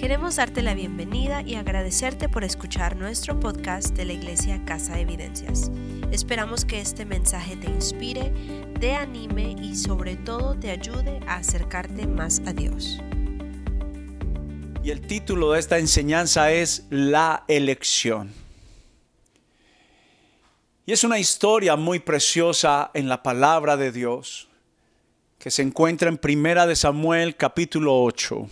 Queremos darte la bienvenida y agradecerte por escuchar nuestro podcast de la Iglesia Casa de Evidencias. Esperamos que este mensaje te inspire, te anime y sobre todo te ayude a acercarte más a Dios. Y el título de esta enseñanza es La elección. Y es una historia muy preciosa en la palabra de Dios que se encuentra en Primera de Samuel capítulo 8.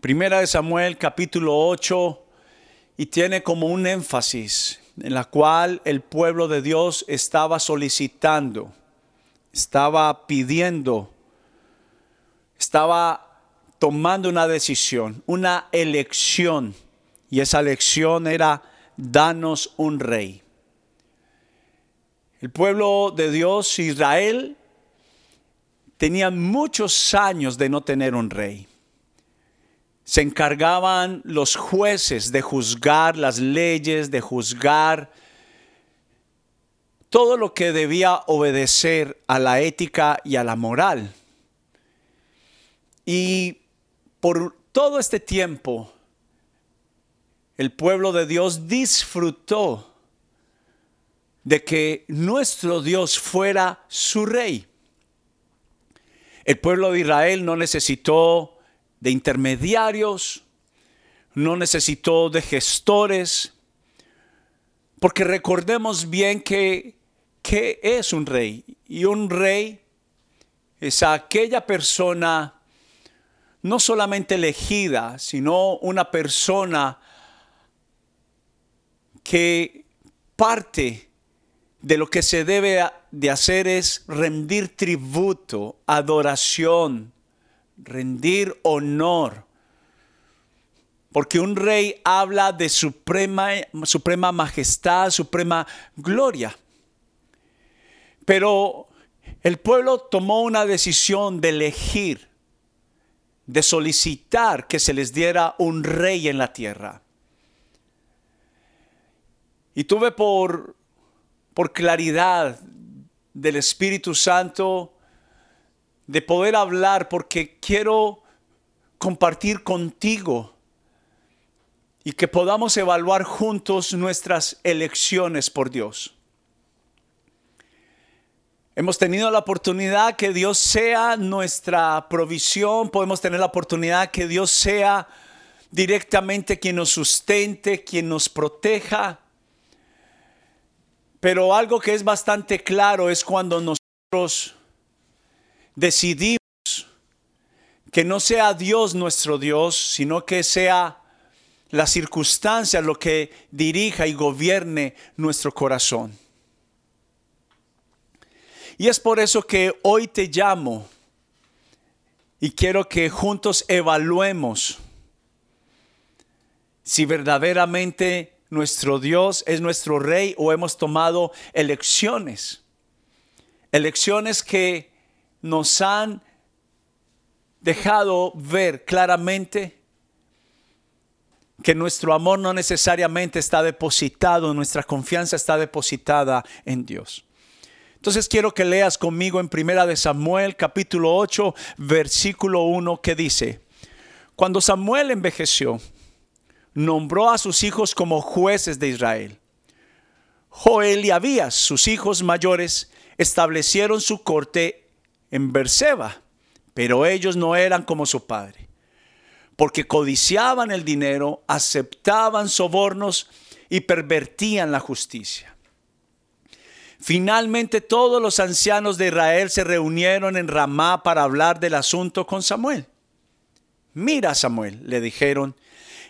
Primera de Samuel capítulo 8 y tiene como un énfasis en la cual el pueblo de Dios estaba solicitando, estaba pidiendo, estaba tomando una decisión, una elección. Y esa elección era danos un rey. El pueblo de Dios, Israel, tenía muchos años de no tener un rey se encargaban los jueces de juzgar las leyes, de juzgar todo lo que debía obedecer a la ética y a la moral. Y por todo este tiempo, el pueblo de Dios disfrutó de que nuestro Dios fuera su rey. El pueblo de Israel no necesitó de intermediarios, no necesitó de gestores, porque recordemos bien que, ¿qué es un rey? Y un rey es aquella persona no solamente elegida, sino una persona que parte de lo que se debe de hacer es rendir tributo, adoración, rendir honor. Porque un rey habla de suprema, suprema majestad, suprema gloria. Pero el pueblo tomó una decisión de elegir, de solicitar que se les diera un rey en la tierra. Y tuve por, por claridad del Espíritu Santo de poder hablar porque quiero compartir contigo y que podamos evaluar juntos nuestras elecciones por Dios. Hemos tenido la oportunidad que Dios sea nuestra provisión, podemos tener la oportunidad que Dios sea directamente quien nos sustente, quien nos proteja. Pero algo que es bastante claro es cuando nosotros decidimos que no sea Dios nuestro Dios, sino que sea la circunstancia lo que dirija y gobierne nuestro corazón. Y es por eso que hoy te llamo y quiero que juntos evaluemos si verdaderamente nuestro Dios es nuestro rey o hemos tomado elecciones. Elecciones que nos han dejado ver claramente que nuestro amor no necesariamente está depositado, nuestra confianza está depositada en Dios. Entonces quiero que leas conmigo en Primera de Samuel capítulo 8 versículo 1 que dice, cuando Samuel envejeció, nombró a sus hijos como jueces de Israel. Joel y Abías, sus hijos mayores, establecieron su corte en Berseba, pero ellos no eran como su padre, porque codiciaban el dinero, aceptaban sobornos y pervertían la justicia. Finalmente todos los ancianos de Israel se reunieron en Ramá para hablar del asunto con Samuel. Mira, Samuel, le dijeron,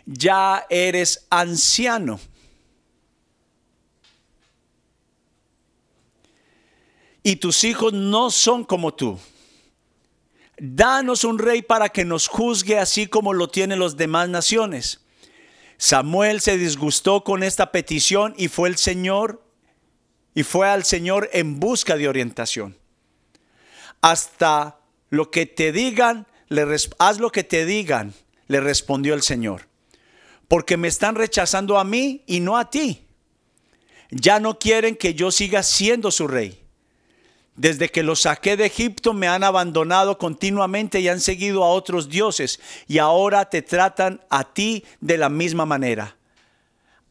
ya eres anciano. Y tus hijos no son como tú. Danos un rey para que nos juzgue así como lo tienen los demás naciones. Samuel se disgustó con esta petición y fue el Señor y fue al Señor en busca de orientación. Hasta lo que te digan, le haz lo que te digan, le respondió el Señor. Porque me están rechazando a mí y no a ti. Ya no quieren que yo siga siendo su rey. Desde que los saqué de Egipto me han abandonado continuamente y han seguido a otros dioses y ahora te tratan a ti de la misma manera.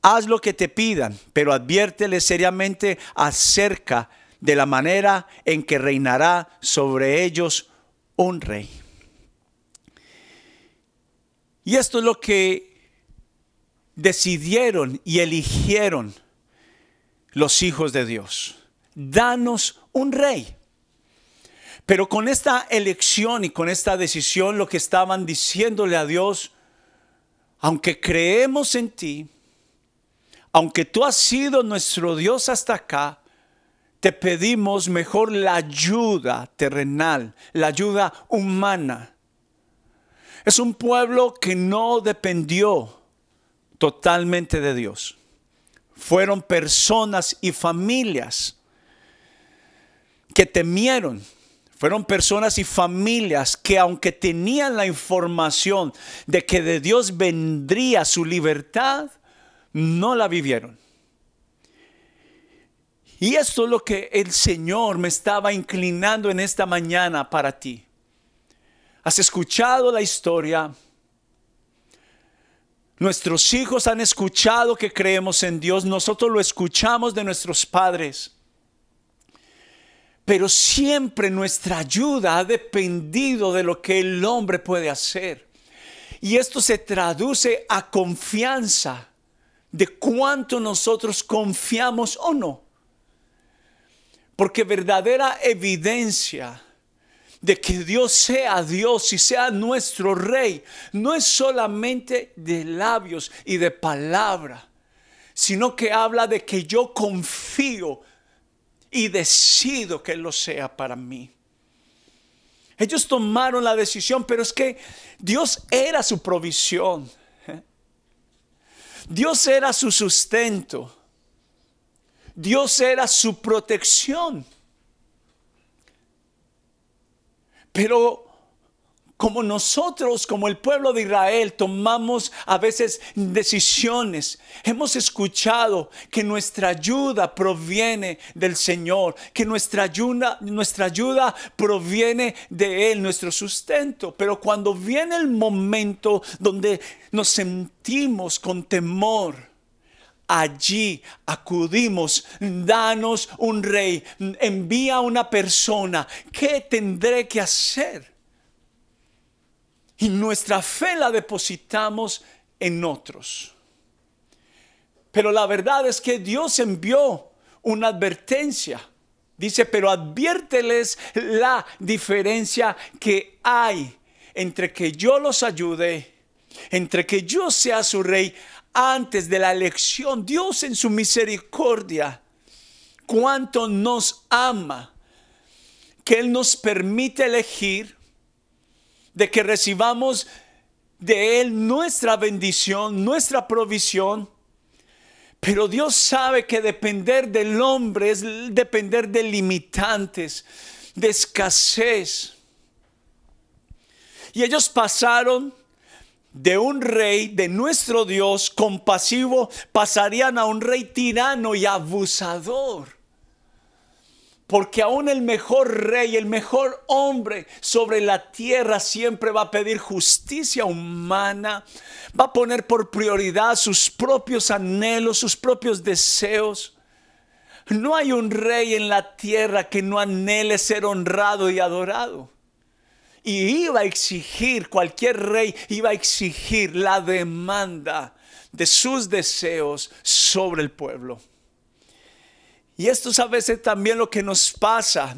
Haz lo que te pidan, pero adviérteles seriamente acerca de la manera en que reinará sobre ellos un rey. Y esto es lo que decidieron y eligieron los hijos de Dios. Danos un rey. Pero con esta elección y con esta decisión lo que estaban diciéndole a Dios, aunque creemos en ti, aunque tú has sido nuestro Dios hasta acá, te pedimos mejor la ayuda terrenal, la ayuda humana. Es un pueblo que no dependió totalmente de Dios. Fueron personas y familias que temieron. Fueron personas y familias que aunque tenían la información de que de Dios vendría su libertad, no la vivieron. Y esto es lo que el Señor me estaba inclinando en esta mañana para ti. Has escuchado la historia. Nuestros hijos han escuchado que creemos en Dios. Nosotros lo escuchamos de nuestros padres. Pero siempre nuestra ayuda ha dependido de lo que el hombre puede hacer. Y esto se traduce a confianza de cuánto nosotros confiamos o no. Porque verdadera evidencia de que Dios sea Dios y sea nuestro rey no es solamente de labios y de palabra, sino que habla de que yo confío y decido que lo sea para mí. Ellos tomaron la decisión, pero es que Dios era su provisión. Dios era su sustento. Dios era su protección. Pero como nosotros, como el pueblo de Israel, tomamos a veces decisiones. Hemos escuchado que nuestra ayuda proviene del Señor, que nuestra ayuda, nuestra ayuda proviene de Él, nuestro sustento. Pero cuando viene el momento donde nos sentimos con temor, allí acudimos, danos un rey, envía una persona, ¿qué tendré que hacer? Y nuestra fe la depositamos en otros. Pero la verdad es que Dios envió una advertencia. Dice, pero adviérteles la diferencia que hay entre que yo los ayude, entre que yo sea su rey antes de la elección. Dios en su misericordia, cuánto nos ama, que Él nos permite elegir de que recibamos de Él nuestra bendición, nuestra provisión. Pero Dios sabe que depender del hombre es depender de limitantes, de escasez. Y ellos pasaron de un rey, de nuestro Dios compasivo, pasarían a un rey tirano y abusador. Porque aún el mejor rey, el mejor hombre sobre la tierra siempre va a pedir justicia humana, va a poner por prioridad sus propios anhelos, sus propios deseos. No hay un rey en la tierra que no anhele ser honrado y adorado. Y iba a exigir, cualquier rey iba a exigir la demanda de sus deseos sobre el pueblo. Y esto es a veces también lo que nos pasa.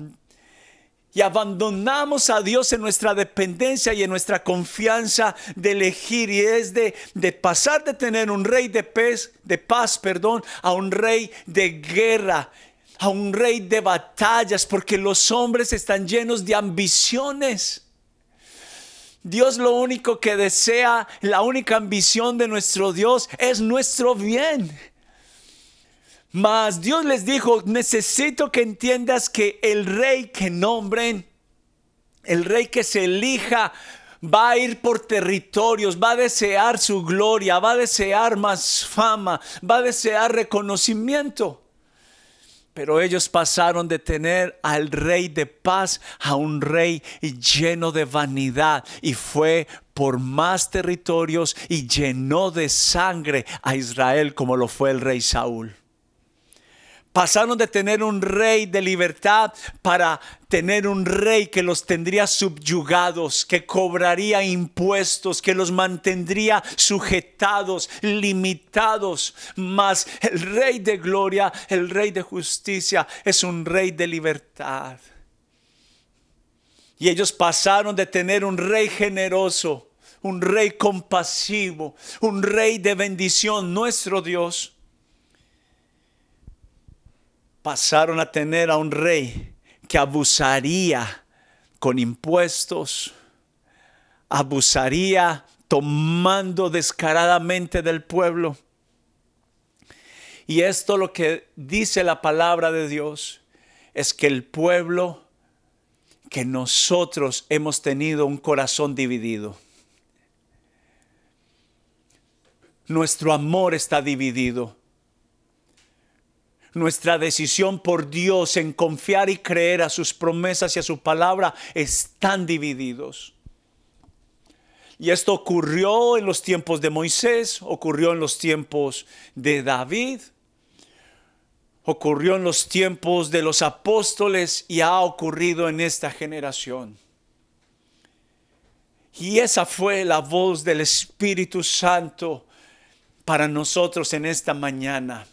Y abandonamos a Dios en nuestra dependencia y en nuestra confianza de elegir. Y es de, pasar de tener un rey de, pez, de paz perdón, a un rey de guerra a un rey de batallas, porque los hombres están llenos de ambiciones. Dios lo único que desea, la única ambición de nuestro Dios es nuestro bien. Mas Dios les dijo, necesito que entiendas que el rey que nombren, el rey que se elija, va a ir por territorios, va a desear su gloria, va a desear más fama, va a desear reconocimiento. Pero ellos pasaron de tener al rey de paz a un rey lleno de vanidad y fue por más territorios y llenó de sangre a Israel como lo fue el rey Saúl. Pasaron de tener un rey de libertad para tener un rey que los tendría subyugados, que cobraría impuestos, que los mantendría sujetados, limitados. Mas el rey de gloria, el rey de justicia, es un rey de libertad. Y ellos pasaron de tener un rey generoso, un rey compasivo, un rey de bendición, nuestro Dios pasaron a tener a un rey que abusaría con impuestos, abusaría tomando descaradamente del pueblo. Y esto lo que dice la palabra de Dios es que el pueblo, que nosotros hemos tenido un corazón dividido. Nuestro amor está dividido nuestra decisión por Dios en confiar y creer a sus promesas y a su palabra están divididos. Y esto ocurrió en los tiempos de Moisés, ocurrió en los tiempos de David, ocurrió en los tiempos de los apóstoles y ha ocurrido en esta generación. Y esa fue la voz del Espíritu Santo para nosotros en esta mañana.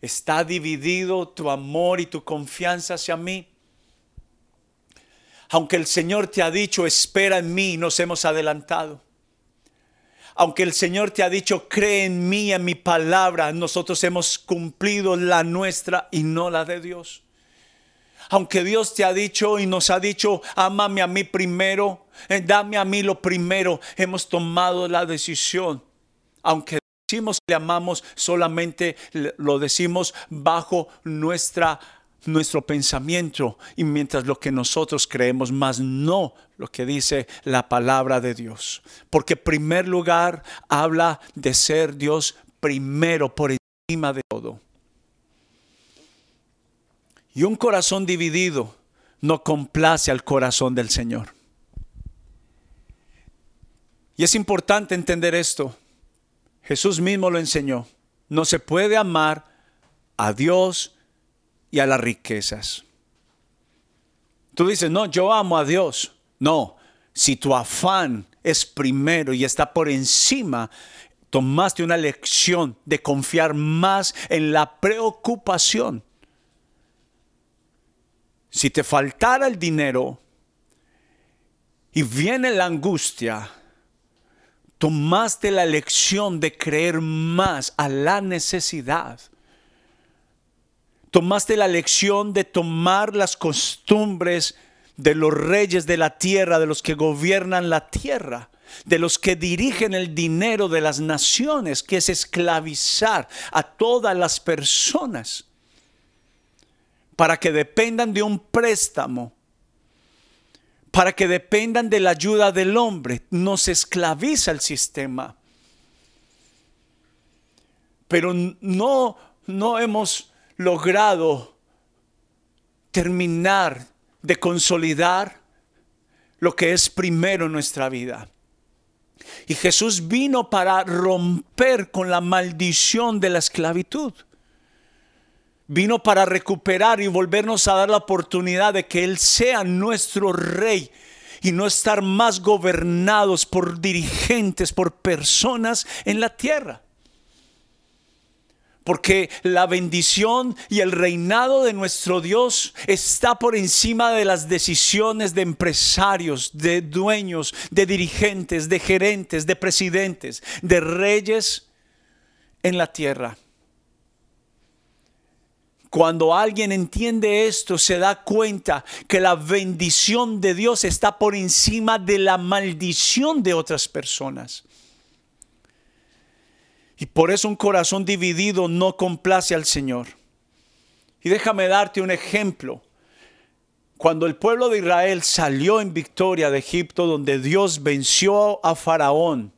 ¿Está dividido tu amor y tu confianza hacia mí? Aunque el Señor te ha dicho, espera en mí, nos hemos adelantado. Aunque el Señor te ha dicho, cree en mí, en mi palabra, nosotros hemos cumplido la nuestra y no la de Dios. Aunque Dios te ha dicho y nos ha dicho, amame a mí primero, eh, dame a mí lo primero, hemos tomado la decisión. Aunque le amamos, solamente lo decimos bajo nuestra nuestro pensamiento y mientras lo que nosotros creemos, más no lo que dice la palabra de Dios. Porque primer lugar habla de ser Dios primero por encima de todo. Y un corazón dividido no complace al corazón del Señor. Y es importante entender esto. Jesús mismo lo enseñó. No se puede amar a Dios y a las riquezas. Tú dices, no, yo amo a Dios. No, si tu afán es primero y está por encima, tomaste una lección de confiar más en la preocupación. Si te faltara el dinero y viene la angustia, tomaste la lección de creer más a la necesidad. Tomaste la lección de tomar las costumbres de los reyes de la tierra, de los que gobiernan la tierra, de los que dirigen el dinero de las naciones, que es esclavizar a todas las personas para que dependan de un préstamo para que dependan de la ayuda del hombre. Nos esclaviza el sistema. Pero no, no hemos logrado terminar de consolidar lo que es primero en nuestra vida. Y Jesús vino para romper con la maldición de la esclavitud vino para recuperar y volvernos a dar la oportunidad de que Él sea nuestro rey y no estar más gobernados por dirigentes, por personas en la tierra. Porque la bendición y el reinado de nuestro Dios está por encima de las decisiones de empresarios, de dueños, de dirigentes, de gerentes, de presidentes, de reyes en la tierra. Cuando alguien entiende esto, se da cuenta que la bendición de Dios está por encima de la maldición de otras personas. Y por eso un corazón dividido no complace al Señor. Y déjame darte un ejemplo. Cuando el pueblo de Israel salió en victoria de Egipto, donde Dios venció a Faraón,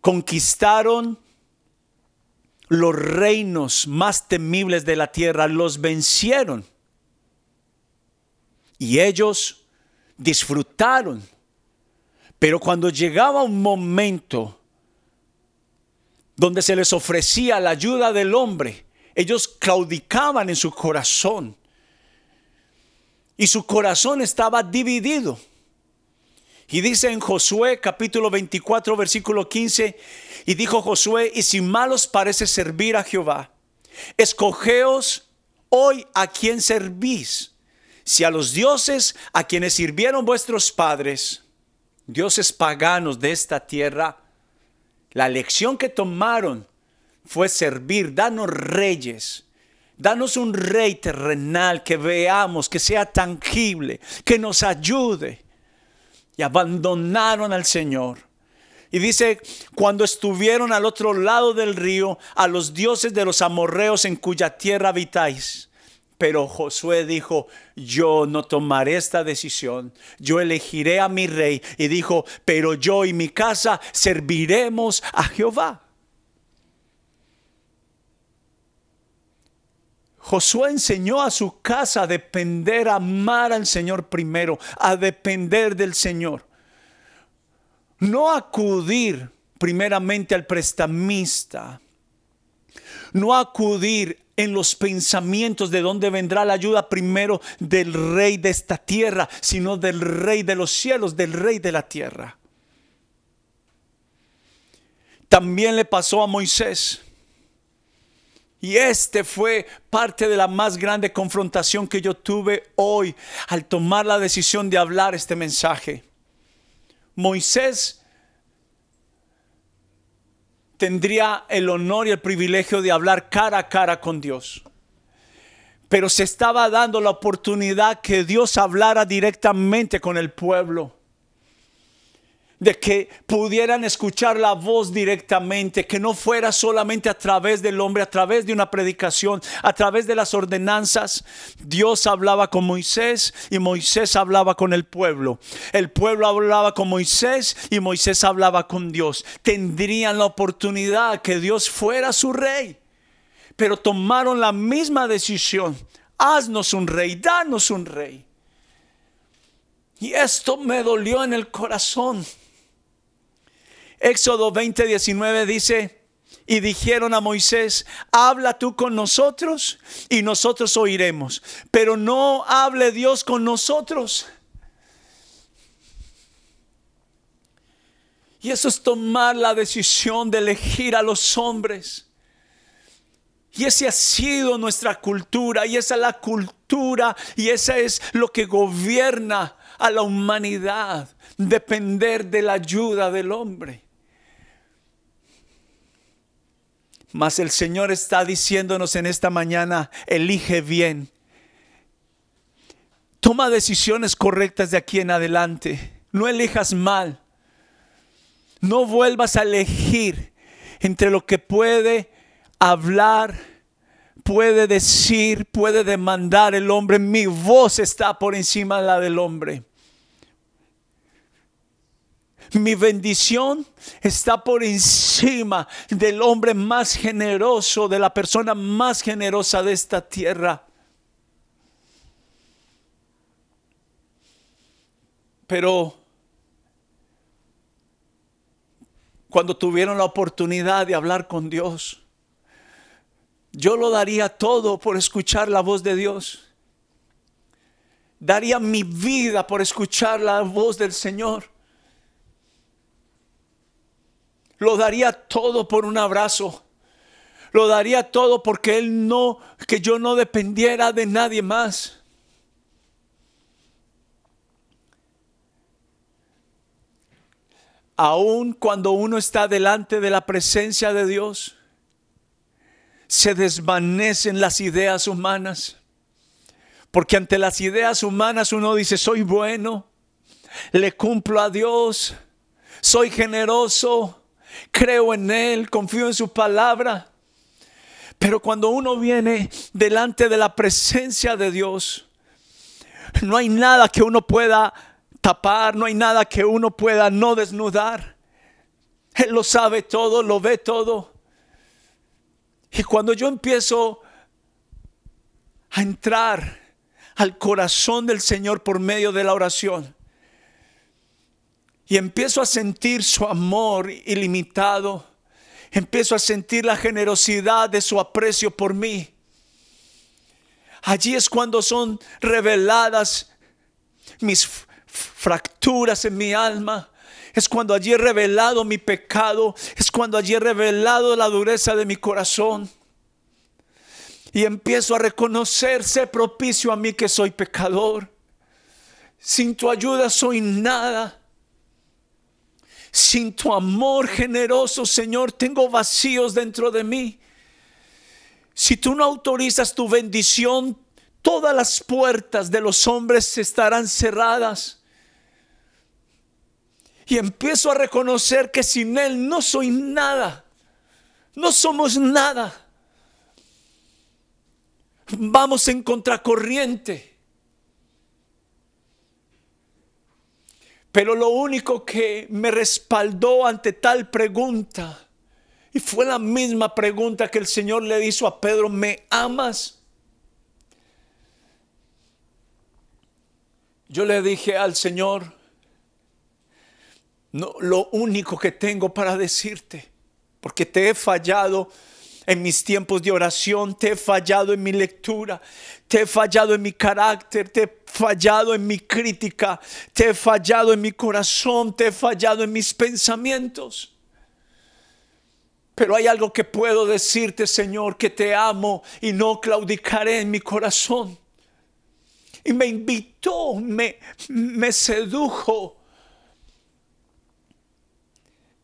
conquistaron los reinos más temibles de la tierra, los vencieron. Y ellos disfrutaron. Pero cuando llegaba un momento donde se les ofrecía la ayuda del hombre, ellos claudicaban en su corazón. Y su corazón estaba dividido. Y dice en Josué capítulo 24 versículo 15, y dijo Josué, y si malos parece servir a Jehová, escogeos hoy a quien servís, si a los dioses a quienes sirvieron vuestros padres, dioses paganos de esta tierra, la lección que tomaron fue servir, danos reyes, danos un rey terrenal que veamos, que sea tangible, que nos ayude y abandonaron al Señor. Y dice, cuando estuvieron al otro lado del río, a los dioses de los amorreos en cuya tierra habitáis. Pero Josué dijo, yo no tomaré esta decisión, yo elegiré a mi rey. Y dijo, pero yo y mi casa serviremos a Jehová. Josué enseñó a su casa a depender, a amar al Señor primero, a depender del Señor. No acudir primeramente al prestamista, no acudir en los pensamientos de dónde vendrá la ayuda primero del rey de esta tierra, sino del rey de los cielos, del rey de la tierra. También le pasó a Moisés. Y este fue parte de la más grande confrontación que yo tuve hoy al tomar la decisión de hablar este mensaje. Moisés tendría el honor y el privilegio de hablar cara a cara con Dios. Pero se estaba dando la oportunidad que Dios hablara directamente con el pueblo de que pudieran escuchar la voz directamente, que no fuera solamente a través del hombre, a través de una predicación, a través de las ordenanzas. Dios hablaba con Moisés y Moisés hablaba con el pueblo. El pueblo hablaba con Moisés y Moisés hablaba con Dios. Tendrían la oportunidad que Dios fuera su rey, pero tomaron la misma decisión. Haznos un rey, danos un rey. Y esto me dolió en el corazón. Éxodo 20, 19 dice, y dijeron a Moisés, habla tú con nosotros y nosotros oiremos, pero no hable Dios con nosotros. Y eso es tomar la decisión de elegir a los hombres. Y esa ha sido nuestra cultura y esa es la cultura y esa es lo que gobierna a la humanidad, depender de la ayuda del hombre. Mas el Señor está diciéndonos en esta mañana, elige bien. Toma decisiones correctas de aquí en adelante. No elijas mal. No vuelvas a elegir entre lo que puede hablar, puede decir, puede demandar el hombre. Mi voz está por encima de la del hombre. Mi bendición está por encima del hombre más generoso, de la persona más generosa de esta tierra. Pero cuando tuvieron la oportunidad de hablar con Dios, yo lo daría todo por escuchar la voz de Dios. Daría mi vida por escuchar la voz del Señor. Lo daría todo por un abrazo. Lo daría todo porque Él no, que yo no dependiera de nadie más. Aun cuando uno está delante de la presencia de Dios, se desvanecen las ideas humanas. Porque ante las ideas humanas uno dice, soy bueno, le cumplo a Dios, soy generoso, creo en Él, confío en su palabra. Pero cuando uno viene delante de la presencia de Dios, no hay nada que uno pueda tapar, no hay nada que uno pueda no desnudar. Él lo sabe todo, lo ve todo. Y cuando yo empiezo a entrar al corazón del Señor por medio de la oración, y empiezo a sentir su amor ilimitado, empiezo a sentir la generosidad de su aprecio por mí. Allí es cuando son reveladas mis fracturas en mi alma. Es cuando allí he revelado mi pecado. Es cuando allí he revelado la dureza de mi corazón. Y empiezo a reconocerse propicio a mí que soy pecador. Sin tu ayuda soy nada. Sin tu amor generoso, Señor, tengo vacíos dentro de mí. Si tú no autorizas tu bendición, todas las puertas de los hombres estarán cerradas. Y empiezo a reconocer que sin Él no soy nada. No somos nada. Vamos en contracorriente. Pero lo único que me respaldó ante tal pregunta, y fue la misma pregunta que el Señor le hizo a Pedro, ¿me amas? Yo le dije al Señor, no, lo único que tengo para decirte, porque te he fallado en mis tiempos de oración, te he fallado en mi lectura, te he fallado en mi carácter, te he fallado en mi crítica, te he fallado en mi corazón, te he fallado en mis pensamientos. Pero hay algo que puedo decirte, Señor, que te amo y no claudicaré en mi corazón. Y me invitó, me, me sedujo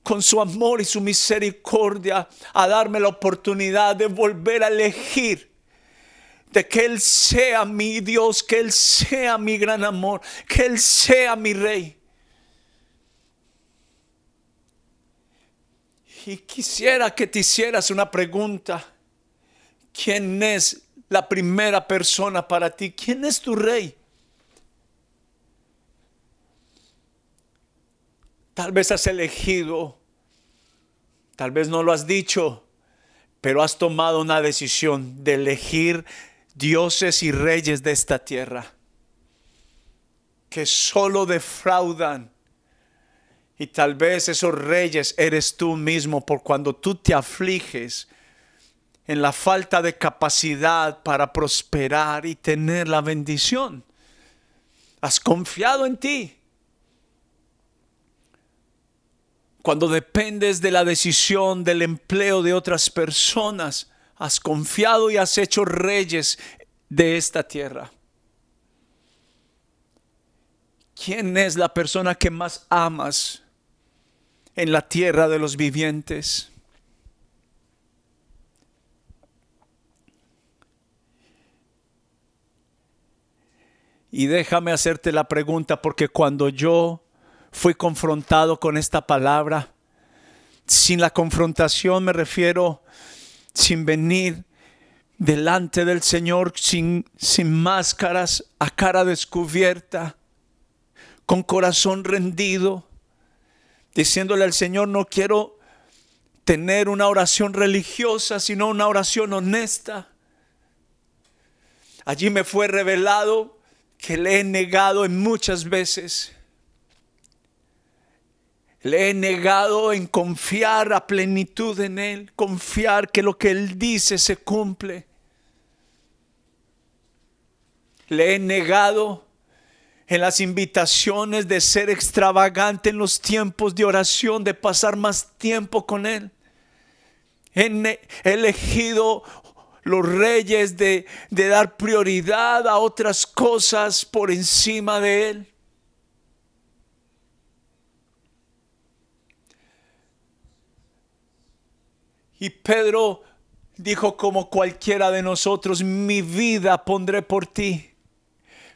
con su amor y su misericordia a darme la oportunidad de volver a elegir de que Él sea mi Dios, que Él sea mi gran amor, que Él sea mi rey. Y quisiera que te hicieras una pregunta. ¿Quién es la primera persona para ti? ¿Quién es tu rey? Tal vez has elegido Tal vez no lo has dicho, pero has tomado una decisión de elegir dioses y reyes de esta tierra que solo defraudan. Y tal vez esos reyes eres tú mismo por cuando tú te afliges en la falta de capacidad para prosperar y tener la bendición. Has confiado en ti cuando dependes de la decisión del empleo de otras personas, has confiado y has hecho reyes de esta tierra. ¿Quién es la persona que más amas en la tierra de los vivientes? Y déjame hacerte la pregunta porque cuando yo fui confrontado con esta palabra. Sin la confrontación me refiero sin venir delante del Señor, sin, sin máscaras, a cara descubierta, con corazón rendido, diciéndole al Señor, no quiero tener una oración religiosa, sino una oración honesta. Allí me fue revelado que le he negado en muchas veces le he negado en confiar a plenitud en Él, confiar que lo que Él dice se cumple. Le he negado en las invitaciones de ser extravagante en los tiempos de oración, de pasar más tiempo con Él. He elegido los reyes de, de dar prioridad a otras cosas por encima de Él. Y Pedro dijo como cualquiera de nosotros, mi vida pondré por ti.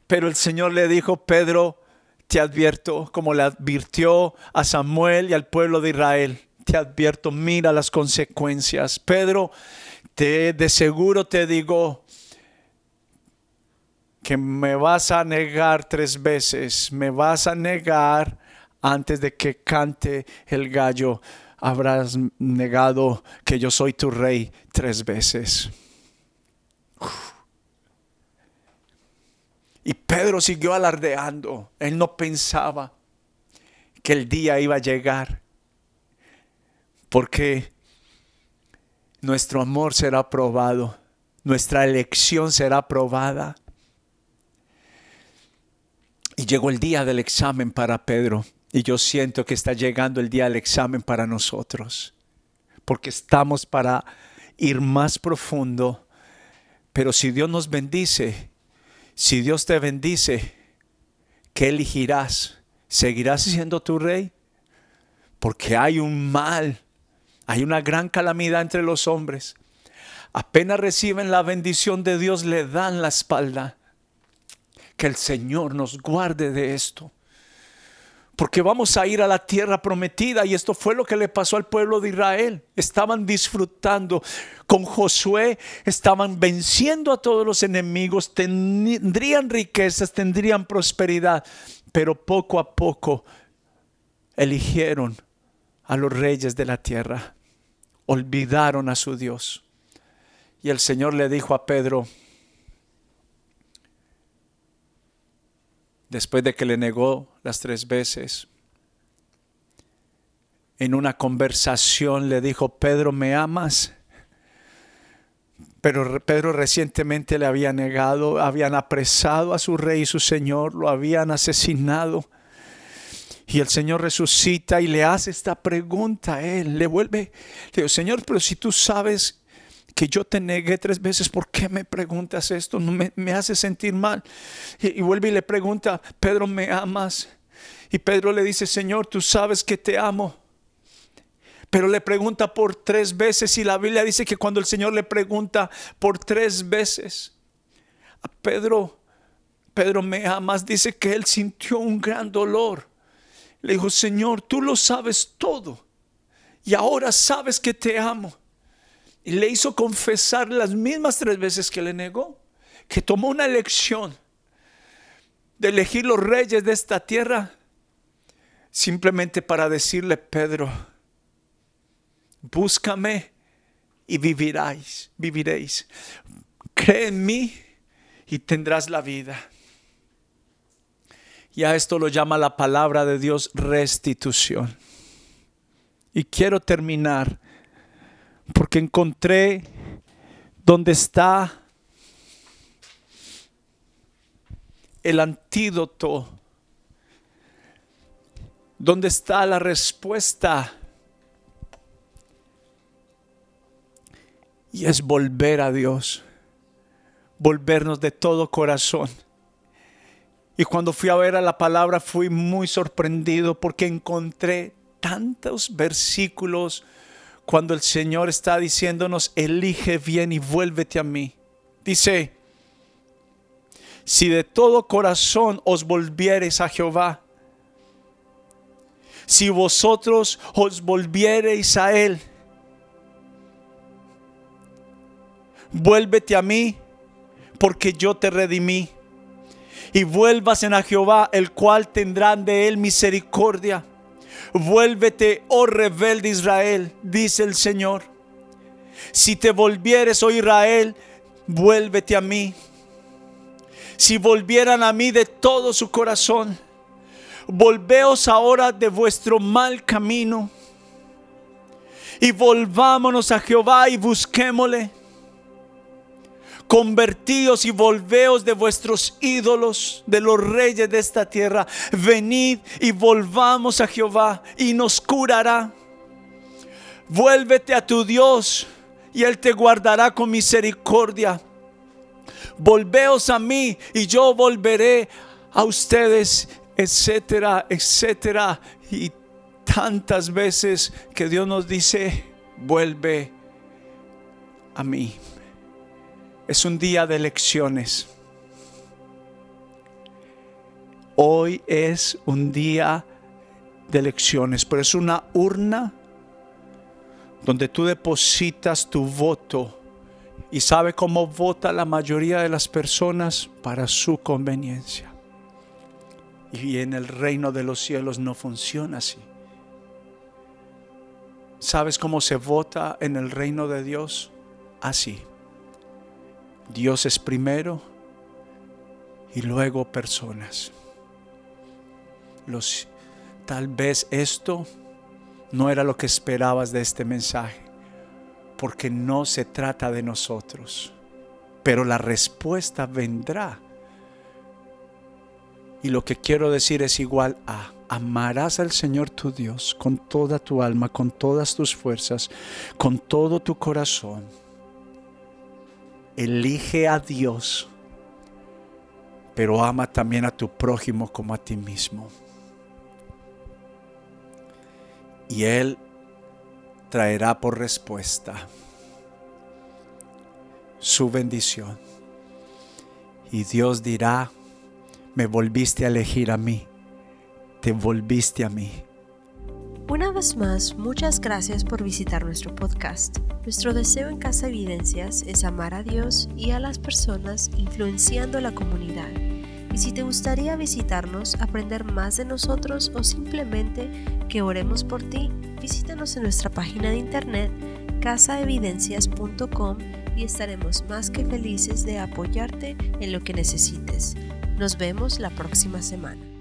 Pero el Señor le dijo, Pedro, te advierto, como le advirtió a Samuel y al pueblo de Israel, te advierto, mira las consecuencias. Pedro, te, de seguro te digo que me vas a negar tres veces, me vas a negar antes de que cante el gallo habrás negado que yo soy tu rey tres veces. Y Pedro siguió alardeando. Él no pensaba que el día iba a llegar. Porque nuestro amor será probado. Nuestra elección será probada. Y llegó el día del examen para Pedro. Y yo siento que está llegando el día del examen para nosotros. Porque estamos para ir más profundo. Pero si Dios nos bendice, si Dios te bendice, ¿qué elegirás? ¿Seguirás siendo tu rey? Porque hay un mal, hay una gran calamidad entre los hombres. Apenas reciben la bendición de Dios, le dan la espalda. Que el Señor nos guarde de esto porque vamos a ir a la tierra prometida y esto fue lo que le pasó al pueblo de Israel. Estaban disfrutando con Josué, estaban venciendo a todos los enemigos, tendrían riquezas, tendrían prosperidad, pero poco a poco eligieron a los reyes de la tierra, olvidaron a su Dios. Y el Señor le dijo a Pedro, después de que le negó las tres veces, en una conversación le dijo, Pedro, ¿me amas? Pero Pedro recientemente le había negado, habían apresado a su rey y su señor, lo habían asesinado. Y el Señor resucita y le hace esta pregunta a él. Le vuelve, le digo, Señor, pero si tú sabes que yo te negué tres veces, ¿por qué me preguntas esto? Me, me hace sentir mal. Y, y, vuelve y le pregunta, Pedro, ¿me amas? Y Pedro le dice, Señor, tú sabes que te amo. Pero le pregunta por tres veces y la Biblia dice que cuando el Señor le pregunta por tres veces, a Pedro, Pedro, ¿me amas? Dice que él sintió un gran dolor. Le dijo, Señor, tú lo sabes todo. Y ahora sabes que te amo y le hizo confesar las mismas tres veces que le negó, que tomó una elección de elegir los reyes de esta tierra simplemente para decirle, Pedro, búscame y viviráis, viviréis. Cree en mí y tendrás la vida. Y a esto lo llama la palabra de Dios restitución. Y quiero terminar porque encontré donde está el antídoto, donde está la respuesta. Y es volver a Dios, volvernos de todo corazón. Y cuando fui a ver a la palabra fui muy sorprendido porque encontré tantos versículos cuando el Señor está diciéndonos, elige bien y vuélvete a mí. Dice, si de todo corazón os volviereis a Jehová, si vosotros os volviereis a Él, vuélvete a mí, porque yo te redimí. Y vuelvas en a Jehová, el cual tendrán de Él misericordia Vuélvete, oh rebelde Israel, dice el Señor. Si te volvieres, oh Israel, vuélvete a mí. Si volvieran a mí de todo su corazón, volveos ahora de vuestro mal camino y volvámonos a Jehová y busquémosle Convertíos y volveos de vuestros ídolos, de los reyes de esta tierra. Venid y volvamos a Jehová y nos curará. Vuélvete a tu Dios y Él te guardará con misericordia. Volveos a mí y yo volveré a ustedes, etcétera, etcétera. Y tantas veces que Dios nos dice, vuelve a mí. Es un día de elecciones. Hoy es un día de elecciones, pero es una urna donde tú depositas tu voto y sabe cómo vota la mayoría de las personas para su conveniencia. Y en el reino de los cielos no funciona así. ¿Sabes cómo se vota en el reino de Dios? Así. Dios es primero y luego personas. Los, tal vez esto no era lo que esperabas de este mensaje, porque no se trata de nosotros, pero la respuesta vendrá. Y lo que quiero decir es igual a amarás al Señor tu Dios con toda tu alma, con todas tus fuerzas, con todo tu corazón. Elige a Dios, pero ama también a tu prójimo como a ti mismo. Y Él traerá por respuesta su bendición. Y Dios dirá, me volviste a elegir a mí te volviste a mí. Una vez más, muchas gracias por visitar nuestro podcast. Nuestro deseo en Casa Evidencias es amar a Dios y a las personas influenciando la comunidad. Y si te gustaría visitarnos, aprender más de nosotros o simplemente que oremos por ti, visítanos en nuestra página de internet casaevidencias.com y estaremos más que felices de apoyarte en lo que necesites. Nos vemos la próxima semana.